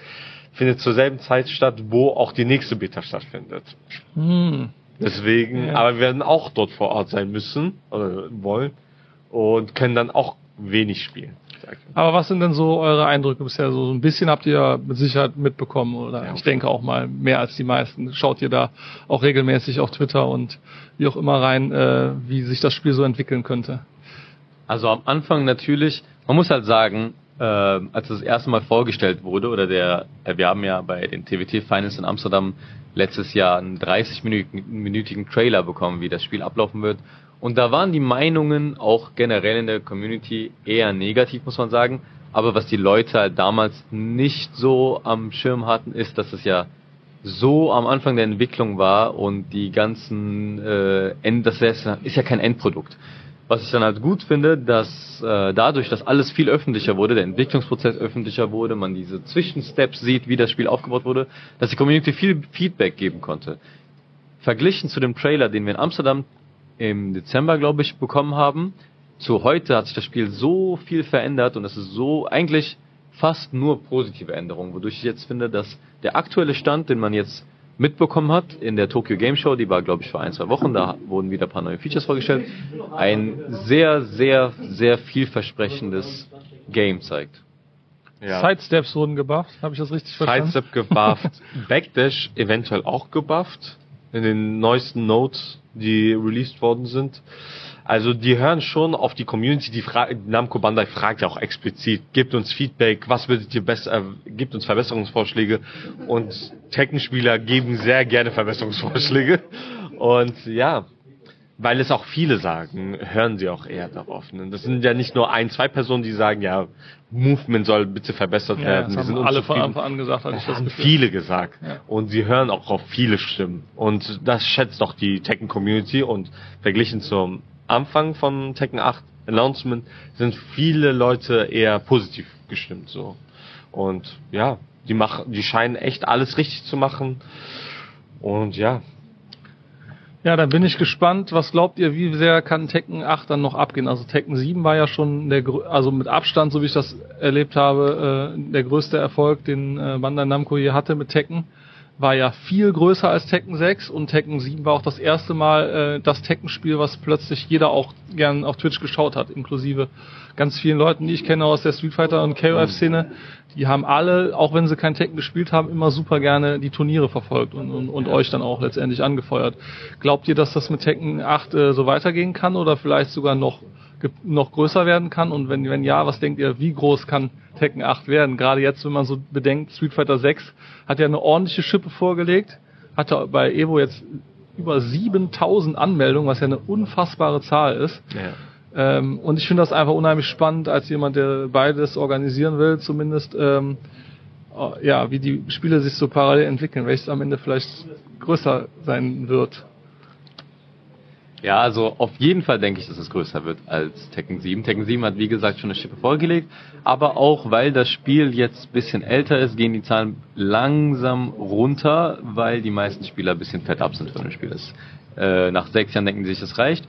findet zur selben Zeit statt, wo auch die nächste Beta stattfindet. hm, Deswegen, Ja. aber wir werden auch dort vor Ort sein müssen oder wollen und können dann auch wenig spielen. Aber was sind denn so eure Eindrücke bisher? So ein bisschen habt ihr ja mit Sicherheit mitbekommen oder Ja. ich denke auch mal mehr als die meisten. Schaut ihr da auch regelmäßig auf Twitter und wie auch immer rein, äh, wie sich das Spiel so entwickeln könnte? Also am Anfang natürlich, man muss halt sagen, äh, als das erste Mal vorgestellt wurde, oder der, äh, wir haben ja bei den TWT Finals in Amsterdam letztes Jahr einen 30-minütigen Trailer bekommen, wie das Spiel ablaufen wird. Und da waren die Meinungen auch generell in der Community eher negativ, muss man sagen. Aber was die Leute halt damals nicht so am Schirm hatten, ist, dass es ja so am Anfang der Entwicklung war und die ganzen äh, End, das ist ja kein Endprodukt. Was ich dann halt gut finde, dass äh, dadurch, dass alles viel öffentlicher wurde, der Entwicklungsprozess öffentlicher wurde, man diese Zwischensteps sieht, wie das Spiel aufgebaut wurde, dass die Community viel Feedback geben konnte. Verglichen zu dem Trailer, den wir in Amsterdam im Dezember, glaube ich, bekommen haben, zu heute hat sich das Spiel so viel verändert und es ist so eigentlich fast nur positive Änderungen, wodurch ich jetzt finde, dass der aktuelle Stand, den man jetzt mitbekommen hat in der Tokyo Game Show, die war glaube ich vor ein, zwei Wochen, da wurden wieder ein paar neue Features vorgestellt, ein sehr, sehr, sehr vielversprechendes Game zeigt. Ja. Sidesteps wurden gebufft, habe ich das richtig verstanden? Sidestep gebufft, Backdash eventuell auch gebufft in den neuesten Notes, die released worden sind. Also die hören schon auf die Community, die Fra Namco Bandai fragt ja auch explizit, gibt uns Feedback, was würdet ihr besser, äh, gibt uns Verbesserungsvorschläge und Tekken-Spieler geben sehr gerne Verbesserungsvorschläge und ja, weil es auch viele sagen, hören sie auch eher darauf. Ne? Das sind ja nicht nur ein, zwei Personen, die sagen, ja, Movement soll bitte verbessert Ja, werden. das wir haben sind alle von. Anfang an gesagt, hatte ich Das das haben Gefühl. viele gesagt. Ja. Und sie hören auch auf viele Stimmen. Und das schätzt auch die Tekken Community. Und verglichen zum Anfang von Tekken 8 Announcement sind viele Leute eher positiv gestimmt, so. Und ja, die machen, die scheinen echt alles richtig zu machen. Und ja, Ja, dann bin ich gespannt. Was glaubt ihr, wie sehr kann Tekken 8 dann noch abgehen? Also Tekken 7 war ja schon der, also mit Abstand, so wie ich das erlebt habe, äh, der größte Erfolg, den äh, Bandai Namco hier hatte mit Tekken. War ja viel größer als Tekken 6 und Tekken 7 war auch das erste Mal äh, das Tekken-Spiel, was plötzlich jeder auch gern auf Twitch geschaut hat, inklusive ganz vielen Leuten, die ich kenne aus der Street Fighter und KOF-Szene. Die haben alle, auch wenn sie kein Tekken gespielt haben, immer super gerne die Turniere verfolgt und, und, und euch dann auch letztendlich angefeuert. Glaubt ihr, dass das mit Tekken 8 äh, so weitergehen kann oder vielleicht sogar noch, noch größer werden kann? Und wenn, wenn ja, was denkt ihr, wie groß kann Tekken 8 werden? Gerade jetzt, wenn man so bedenkt, Street Fighter 6 hat ja eine ordentliche Schippe vorgelegt, hatte bei Evo jetzt über 7000 Anmeldungen, was ja eine unfassbare Zahl ist. ja. Ähm, und ich finde das einfach unheimlich spannend, als jemand, der beides organisieren will, zumindest, ähm, äh, ja, wie die Spiele sich so parallel entwickeln, welches am Ende vielleicht größer sein wird. Ja, also auf jeden Fall denke ich, dass es größer wird als Tekken 7. Tekken 7 hat wie gesagt schon eine Schippe vorgelegt, aber auch weil das Spiel jetzt bisschen älter ist, gehen die Zahlen langsam runter, weil die meisten Spieler ein bisschen fett ab sind von dem Spiel. Das, äh, nach sechs Jahren denken sie sich, das reicht.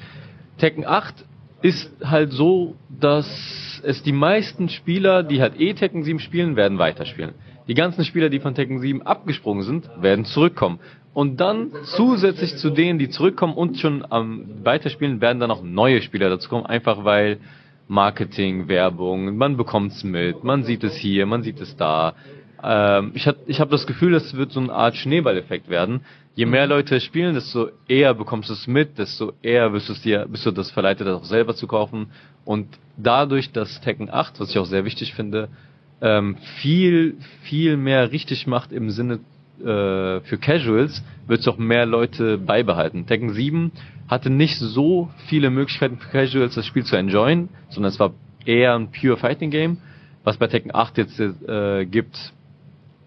Tekken 8 ist halt so, dass es die meisten Spieler, die halt eh Tekken 7 spielen, werden weiterspielen. Die ganzen Spieler, die von Tekken 7 abgesprungen sind, werden zurückkommen. Und dann zusätzlich zu denen, die zurückkommen und schon am Weiterspielen, werden dann auch neue Spieler dazu kommen, einfach weil Marketing, Werbung, man bekommt's mit, man sieht es hier, man sieht es da. Ähm, ich hab, ich habe das Gefühl, das wird so eine Art Schneeballeffekt werden. Je mehr Leute spielen, desto eher bekommst du es mit, desto eher wirst du dir, bist du das verleitet, das auch selber zu kaufen. Und dadurch, dass Tekken 8, was ich auch sehr wichtig finde, ähm, viel, viel mehr richtig macht im Sinne äh, für Casuals, wird es auch mehr Leute beibehalten. Tekken 7 hatte nicht so viele Möglichkeiten für Casuals, das Spiel zu enjoyen, sondern es war eher ein pure Fighting Game, was bei Tekken 8 jetzt äh, gibt.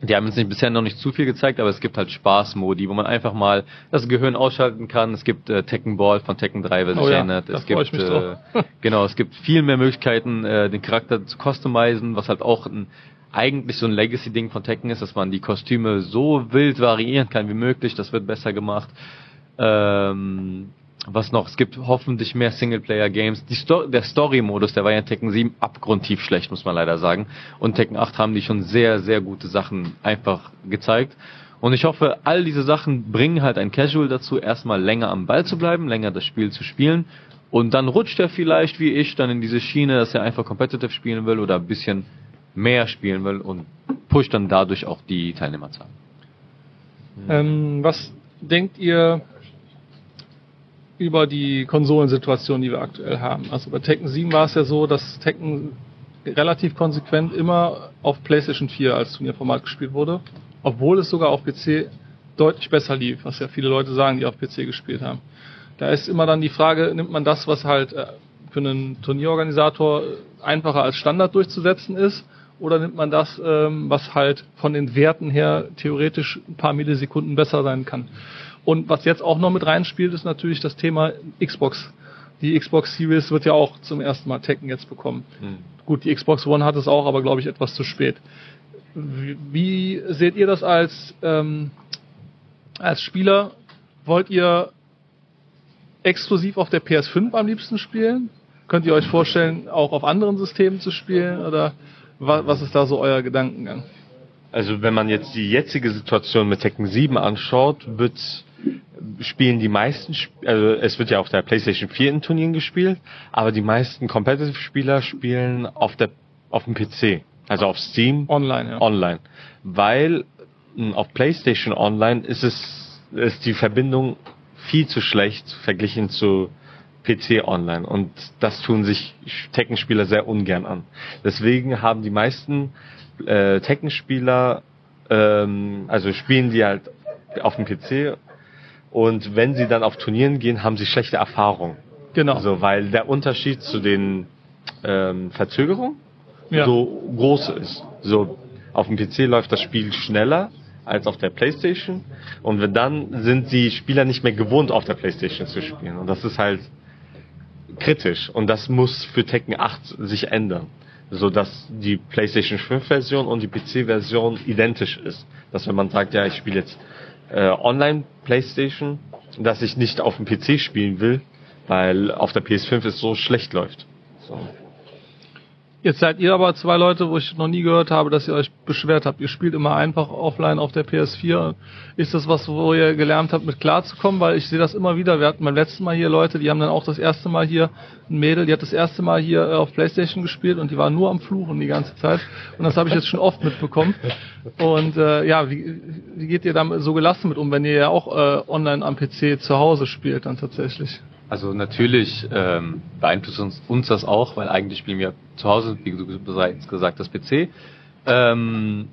Die haben uns nicht, bisher noch nicht zu viel gezeigt, aber es gibt halt Spaßmodi, wo man einfach mal das Gehirn ausschalten kann. Es gibt äh, Tekken Ball von Tekken 3, wer sich Oh ja, erinnert. Es gibt äh, genau, es gibt viel mehr Möglichkeiten, äh, den Charakter zu customizen, was halt auch ein, eigentlich so ein Legacy-Ding von Tekken ist, dass man die Kostüme so wild variieren kann wie möglich. Das wird besser gemacht. Ähm, was noch? Es gibt hoffentlich mehr Singleplayer-Games. Sto der Story-Modus, der war ja in Tekken 7 abgrundtief schlecht, muss man leider sagen. Und Tekken 8 haben die schon sehr, sehr gute Sachen einfach gezeigt. Und ich hoffe, all diese Sachen bringen halt ein Casual dazu, erstmal länger am Ball zu bleiben, länger das Spiel zu spielen Und dann rutscht er vielleicht, wie ich, dann in diese Schiene, dass er einfach competitive spielen will oder ein bisschen mehr spielen will und pusht dann dadurch auch die Teilnehmerzahl. Ähm, was denkt ihr über die Konsolensituation, die wir aktuell haben? Also bei Tekken 7 war es ja so, dass Tekken relativ konsequent immer auf PlayStation 4 als Turnierformat gespielt wurde, obwohl es sogar auf PC deutlich besser lief, was ja viele Leute sagen, die auf PC gespielt haben. Da ist immer dann die Frage, nimmt man das, was halt äh, für einen Turnierorganisator einfacher als Standard durchzusetzen ist, oder nimmt man das, ähm, was halt von den Werten her theoretisch ein paar Millisekunden besser sein kann? Und was jetzt auch noch mit reinspielt, ist natürlich das Thema Xbox. Die Xbox Series wird ja auch zum ersten Mal Tekken jetzt bekommen. Hm. Gut, die Xbox One hat es auch, aber glaube ich etwas zu spät. Wie, wie seht ihr das als, ähm, als Spieler? Wollt ihr exklusiv auf der PS5 am liebsten spielen? Könnt ihr euch vorstellen, auch auf anderen Systemen zu spielen? Oder was ist da so euer Gedankengang? Also wenn man jetzt die jetzige Situation mit Tekken 7 anschaut, wird spielen die meisten, also es wird ja auf der PlayStation 4 in Turnieren gespielt, aber die meisten Competitive-Spieler spielen auf der auf dem PC, also auf Steam Online, ja. online, weil mh, auf PlayStation Online ist es ist die Verbindung viel zu schlecht verglichen zu PC Online und das tun sich Tekken-Spieler sehr ungern an. Deswegen haben die meisten äh, Tekken-Spieler ähm, also spielen die halt auf dem PC und wenn sie dann auf Turnieren gehen, haben sie schlechte Erfahrungen. Genau. Also, weil der Unterschied zu den ähm, Verzögerungen Ja. so groß ist. So auf dem PC läuft das Spiel schneller als auf der Playstation und wenn dann sind die Spieler nicht mehr gewohnt auf der Playstation zu spielen und das ist halt kritisch und das muss für Tekken 8 sich ändern, so dass die PlayStation 5 Version und die PC Version identisch ist, dass wenn man sagt, ja, ich spiele jetzt äh, online PlayStation, dass ich nicht auf dem PC spielen will, weil auf der PS5 es so schlecht läuft. So. Jetzt seid ihr aber zwei Leute, wo ich noch nie gehört habe, dass ihr euch beschwert habt. Ihr spielt immer einfach offline auf der PS4. Ist das was, wo ihr gelernt habt, mit klarzukommen? Weil ich sehe das immer wieder. Wir hatten beim letzten Mal hier Leute, die haben dann auch das erste Mal hier ein Mädel, die hat das erste Mal hier äh, auf Playstation gespielt und die war nur am Fluchen die ganze Zeit. Und das habe ich jetzt schon oft mitbekommen. Und äh, ja, wie, wie geht ihr damit so gelassen mit um, wenn ihr ja auch äh, online am PC zu Hause spielt dann tatsächlich? Also natürlich ähm, beeinflusst uns, uns das auch, weil eigentlich spielen wir zu Hause, wie du gesagt hast, PC. Ähm,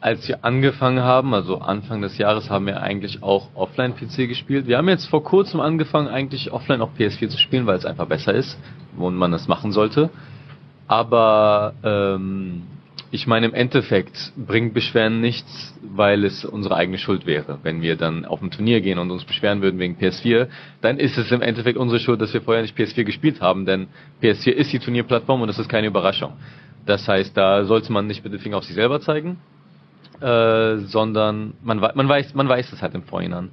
als wir angefangen haben, also Anfang des Jahres, haben wir eigentlich auch Offline-PC gespielt. Wir haben jetzt vor kurzem angefangen, eigentlich offline auf PS4 zu spielen, weil es einfach besser ist und man das machen sollte. Aber ähm, ich meine, im Endeffekt bringt Beschweren nichts, weil es unsere eigene Schuld wäre. Wenn wir dann auf ein Turnier gehen und uns beschweren würden wegen PS4, dann ist es im Endeffekt unsere Schuld, dass wir vorher nicht PS4 gespielt haben, denn PS4 ist die Turnierplattform und das ist keine Überraschung. Das heißt, da sollte man nicht mit dem Finger auf sich selber zeigen, äh, sondern man, man weiß, man weiß es halt im Vorhinein.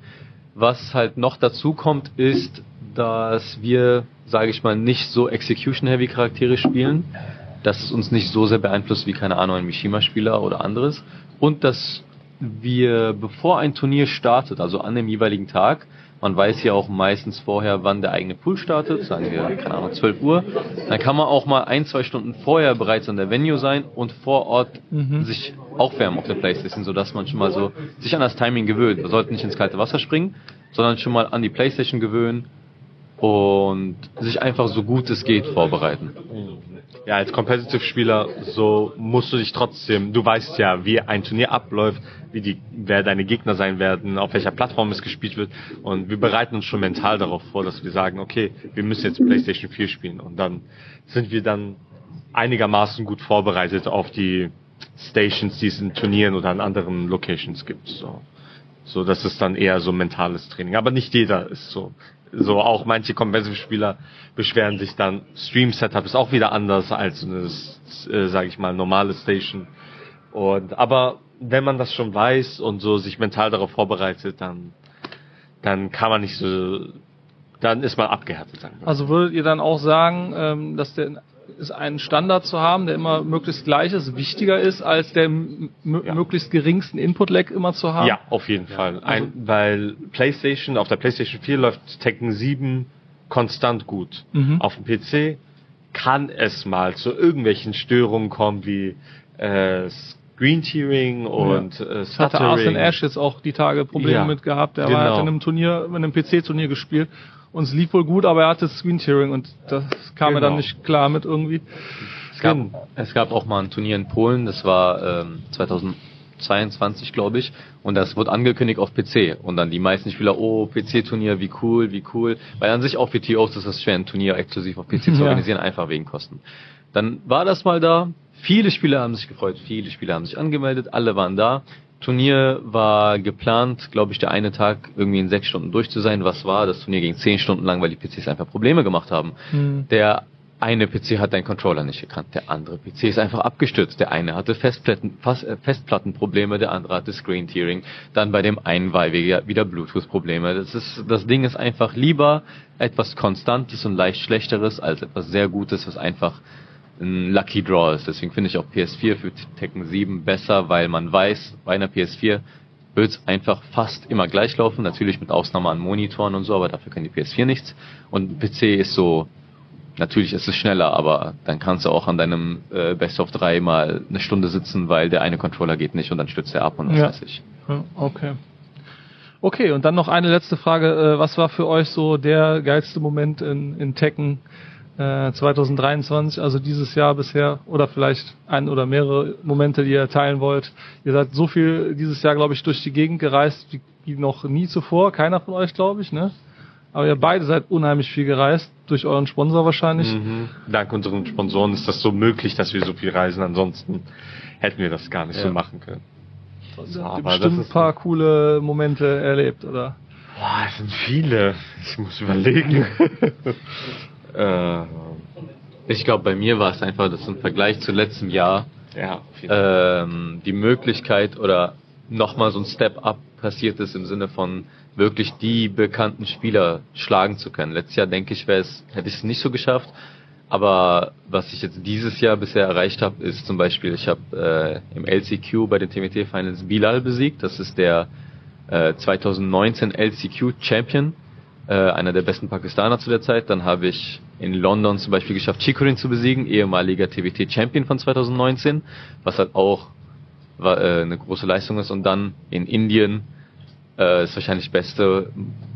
Was halt noch dazu kommt, ist, dass wir, sage ich mal, nicht so Execution-heavy Charaktere spielen, dass es uns nicht so sehr beeinflusst wie, keine Ahnung, ein Mishima-Spieler oder anderes. Und dass wir, bevor ein Turnier startet, also an dem jeweiligen Tag, man weiß ja auch meistens vorher, wann der eigene Pool startet, sagen wir, keine Ahnung, 12 Uhr, dann kann man auch mal ein, zwei Stunden vorher bereits an der Venue sein und vor Ort Mhm. sich aufwärmen auf der Playstation, sodass man schon mal so sich an das Timing gewöhnt. Man sollte nicht ins kalte Wasser springen, sondern schon mal an die Playstation gewöhnen und sich einfach so gut es geht vorbereiten. Ja, als Competitive-Spieler so musst du dich trotzdem, du weißt ja, wie ein Turnier abläuft, wie die, wer deine Gegner sein werden, auf welcher Plattform es gespielt wird und wir bereiten uns schon mental darauf vor, dass wir sagen, okay, wir müssen jetzt PlayStation 4 spielen und dann sind wir dann einigermaßen gut vorbereitet auf die Stations, die es in Turnieren oder an anderen Locations gibt. So, so das ist dann eher so mentales Training. Aber nicht jeder ist so. So auch manche Competitive-Spieler beschweren sich dann, Stream-Setup ist auch wieder anders als eine, äh, sage ich mal, normale Station. Und aber wenn man das schon weiß und so sich mental darauf vorbereitet, dann dann kann man nicht so, dann ist man abgehärtet. Sagen wir. Also würdet ihr dann auch sagen, ähm, dass der ist einen Standard zu haben, der immer möglichst gleich ist, wichtiger ist, als der m- Ja. möglichst geringsten Input-Lag immer zu haben? Ja, auf jeden Fall. Ein, weil PlayStation, auf der PlayStation 4 läuft Tekken 7 konstant gut. Mhm. Auf dem PC kann es mal zu irgendwelchen Störungen kommen wie äh, Screen Tearing und äh, Das hatte Arsene Stuttering. Ash jetzt auch die Tage Probleme Ja, mit gehabt. Er war, genau. hat in einem Turnier, in einem PC-Turnier gespielt und es lief wohl gut, aber er hatte Screen Tearing und das kam er dann Genau. nicht klar mit irgendwie. Es gab, es gab auch mal ein Turnier in Polen, das war ähm, 2022, glaube ich, und das wurde angekündigt auf PC. Und dann die meisten Spieler, oh, PC-Turnier, wie cool, wie cool. Weil an sich auch für TOs ist es schwer, ein Turnier exklusiv auf PC zu Ja. organisieren, einfach wegen Kosten. Dann war das mal da. Viele Spieler haben sich gefreut, viele Spieler haben sich angemeldet, alle waren da. Turnier war geplant, glaube ich, der eine Tag irgendwie in sechs Stunden durch zu sein. Was war? Das Turnier ging zehn Stunden lang, weil die PCs einfach Probleme gemacht haben. Hm. Der eine PC hat deinen Controller nicht gekannt, der andere PC ist einfach abgestürzt. Der eine hatte Festplatten, äh, Festplattenprobleme, der andere hatte Screen Tearing. Dann bei dem einen war wieder, wieder Bluetooth-Probleme. Das ist, das Ding ist einfach lieber etwas Konstantes und leicht Schlechteres als etwas sehr Gutes, was einfach ein Lucky Draw ist. Deswegen finde ich auch PS4 für Tekken 7 besser, weil man weiß, bei einer PS4 wird es einfach fast immer gleich laufen. Natürlich mit Ausnahme an Monitoren und so, aber dafür kann die PS4 nichts. Und PC ist so, natürlich ist es schneller, aber dann kannst du auch an deinem äh, Best of 3 mal eine Stunde sitzen, weil der eine Controller geht nicht und dann stürzt er ab und was Ja. weiß ich. Ja, Okay. Okay, und dann noch eine letzte Frage. Äh, Was war für euch so der geilste Moment in, in Tekken äh, 2023, also dieses Jahr bisher? Oder vielleicht ein oder mehrere Momente, die ihr teilen wollt? Ihr seid so viel dieses Jahr, glaube ich, durch die Gegend gereist wie, wie noch nie zuvor. Keiner von euch, glaube ich, ne? Aber ihr beide seid unheimlich viel gereist, durch euren Sponsor wahrscheinlich. Mhm. Dank unseren Sponsoren ist das so möglich, dass wir so viel reisen. Ansonsten hätten wir das gar nicht so Ja. machen können. Habt ihr aber bestimmt das ein paar coole Momente erlebt, oder? Boah, es sind viele. Ich muss überlegen. äh, Ich glaube, bei mir war es einfach, dass im Vergleich zu letztem Jahr ja, ähm, die Möglichkeit oder nochmal so ein Step-up passiert ist im Sinne von wirklich die bekannten Spieler schlagen zu können. Letztes Jahr denke ich, wäre es, hätte ich es nicht so geschafft. Aber was ich jetzt dieses Jahr bisher erreicht habe, ist zum Beispiel, ich habe äh, im LCQ bei den TMT Finals Bilal besiegt. Das ist der äh, 2019 LCQ Champion, äh, einer der besten Pakistaner zu der Zeit. Dann habe ich in London zum Beispiel geschafft, Chikurin zu besiegen, ehemaliger TWT Champion von 2019, was halt auch war, äh, eine große Leistung ist. Und dann in Indien äh, ist wahrscheinlich beste,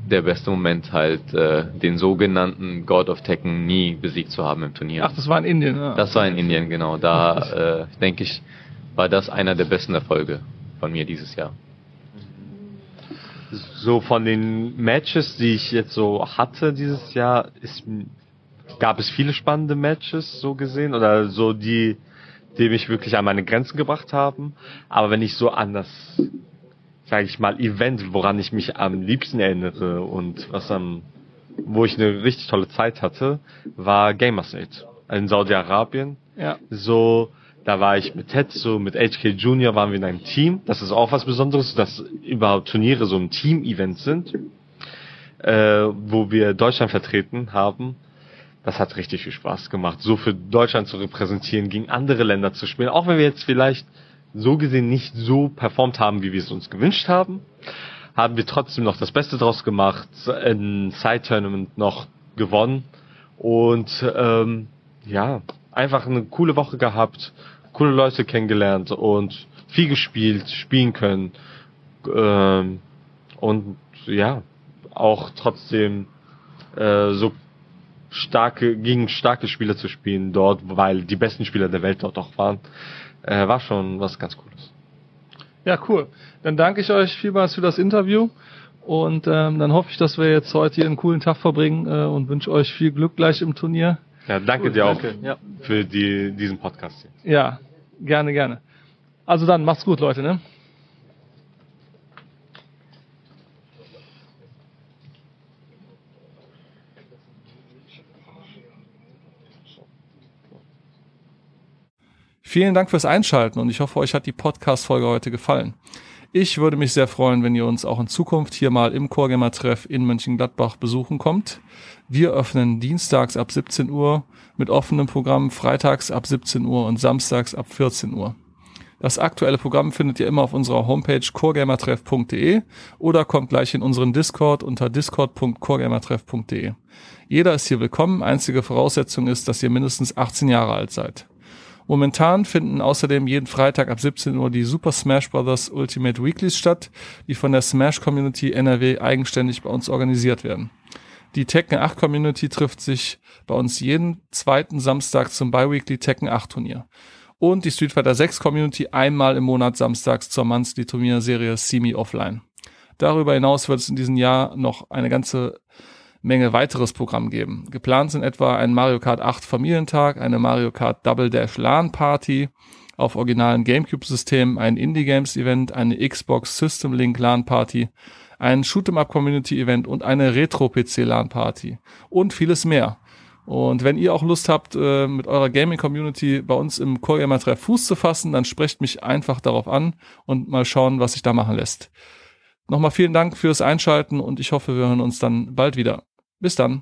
der beste Moment halt, äh, den sogenannten God of Tekken nie besiegt zu haben im Turnier. Ach, das war in Indien. Ja. Das war in Indien, genau. Da äh, denke ich, war das einer der besten Erfolge von mir dieses Jahr. So von den Matches, die ich jetzt so hatte dieses Jahr, ist, gab es viele spannende Matches so gesehen oder so die, die mich wirklich an meine Grenzen gebracht haben. Aber wenn ich so an das, sage ich mal, Event, woran ich mich am liebsten erinnere und was am, wo ich eine richtig tolle Zeit hatte, war Gamersade in Saudi-Arabien. ja. So, da war ich mit Tetsu, mit HK Junior waren wir in einem Team. Das ist auch was Besonderes, dass überhaupt Turniere so ein Team-Event sind, äh, wo wir Deutschland vertreten haben. Das hat richtig viel Spaß gemacht, so für Deutschland zu repräsentieren, gegen andere Länder zu spielen. Auch wenn wir jetzt vielleicht so gesehen nicht so performt haben, wie wir es uns gewünscht haben, haben wir trotzdem noch das Beste draus gemacht, ein Side-Tournament noch gewonnen und ähm, ja, einfach eine coole Woche gehabt, coole Leute kennengelernt und viel gespielt, spielen können ähm, und ja, auch trotzdem äh, so starke gegen starke Spieler zu spielen dort, weil die besten Spieler der Welt dort auch waren, äh, war schon was ganz Cooles. Ja, cool. Dann danke ich euch vielmals für das Interview und ähm, dann hoffe ich, dass wir jetzt heute hier einen coolen Tag verbringen äh, und wünsche euch viel Glück gleich im Turnier. Ja, danke Cool, dir auch danke. Ja. für die, diesen Podcast hier. Ja, gerne, gerne. Also dann, macht's gut, Leute, ne? Vielen Dank fürs Einschalten und ich hoffe, euch hat die Podcast-Folge heute gefallen. Ich würde mich sehr freuen, wenn ihr uns auch in Zukunft hier mal im Chorgamer-Treff in Mönchengladbach besuchen kommt. Wir öffnen dienstags ab 17 Uhr mit offenem Programm, freitags ab 17 Uhr und samstags ab 14 Uhr. Das aktuelle Programm findet ihr immer auf unserer Homepage coregamertreff.de oder kommt gleich in unseren Discord unter discord.coregamertreff.de. Jeder ist hier willkommen. Einzige Voraussetzung ist, dass ihr mindestens 18 Jahre alt seid. Momentan finden außerdem jeden Freitag ab 17 Uhr die Super Smash Bros. Ultimate Weeklies statt, die von der Smash Community NRW eigenständig bei uns organisiert werden. Die Tekken 8 Community trifft sich bei uns jeden zweiten Samstag zum Biweekly Tekken 8 Turnier. Und die Street Fighter 6 Community einmal im Monat samstags zur Monthly Turnierserie Semi Offline. Darüber hinaus wird es in diesem Jahr noch eine ganze Menge weiteres Programm geben. Geplant sind etwa ein Mario Kart 8 Familientag, eine Mario Kart Double Dash LAN Party auf originalen GameCube-Systemen, ein Indie Games Event, eine Xbox System Link LAN Party, ein Shoot'em Up Community Event und eine Retro PC LAN Party und vieles mehr. Und wenn ihr auch Lust habt, äh, mit eurer Gaming Community bei uns im Core Gamer Treff Fuß zu fassen, dann sprecht mich einfach darauf an und mal schauen, was sich da machen lässt. Nochmal vielen Dank fürs Einschalten und ich hoffe, wir hören uns dann bald wieder. Bis dann.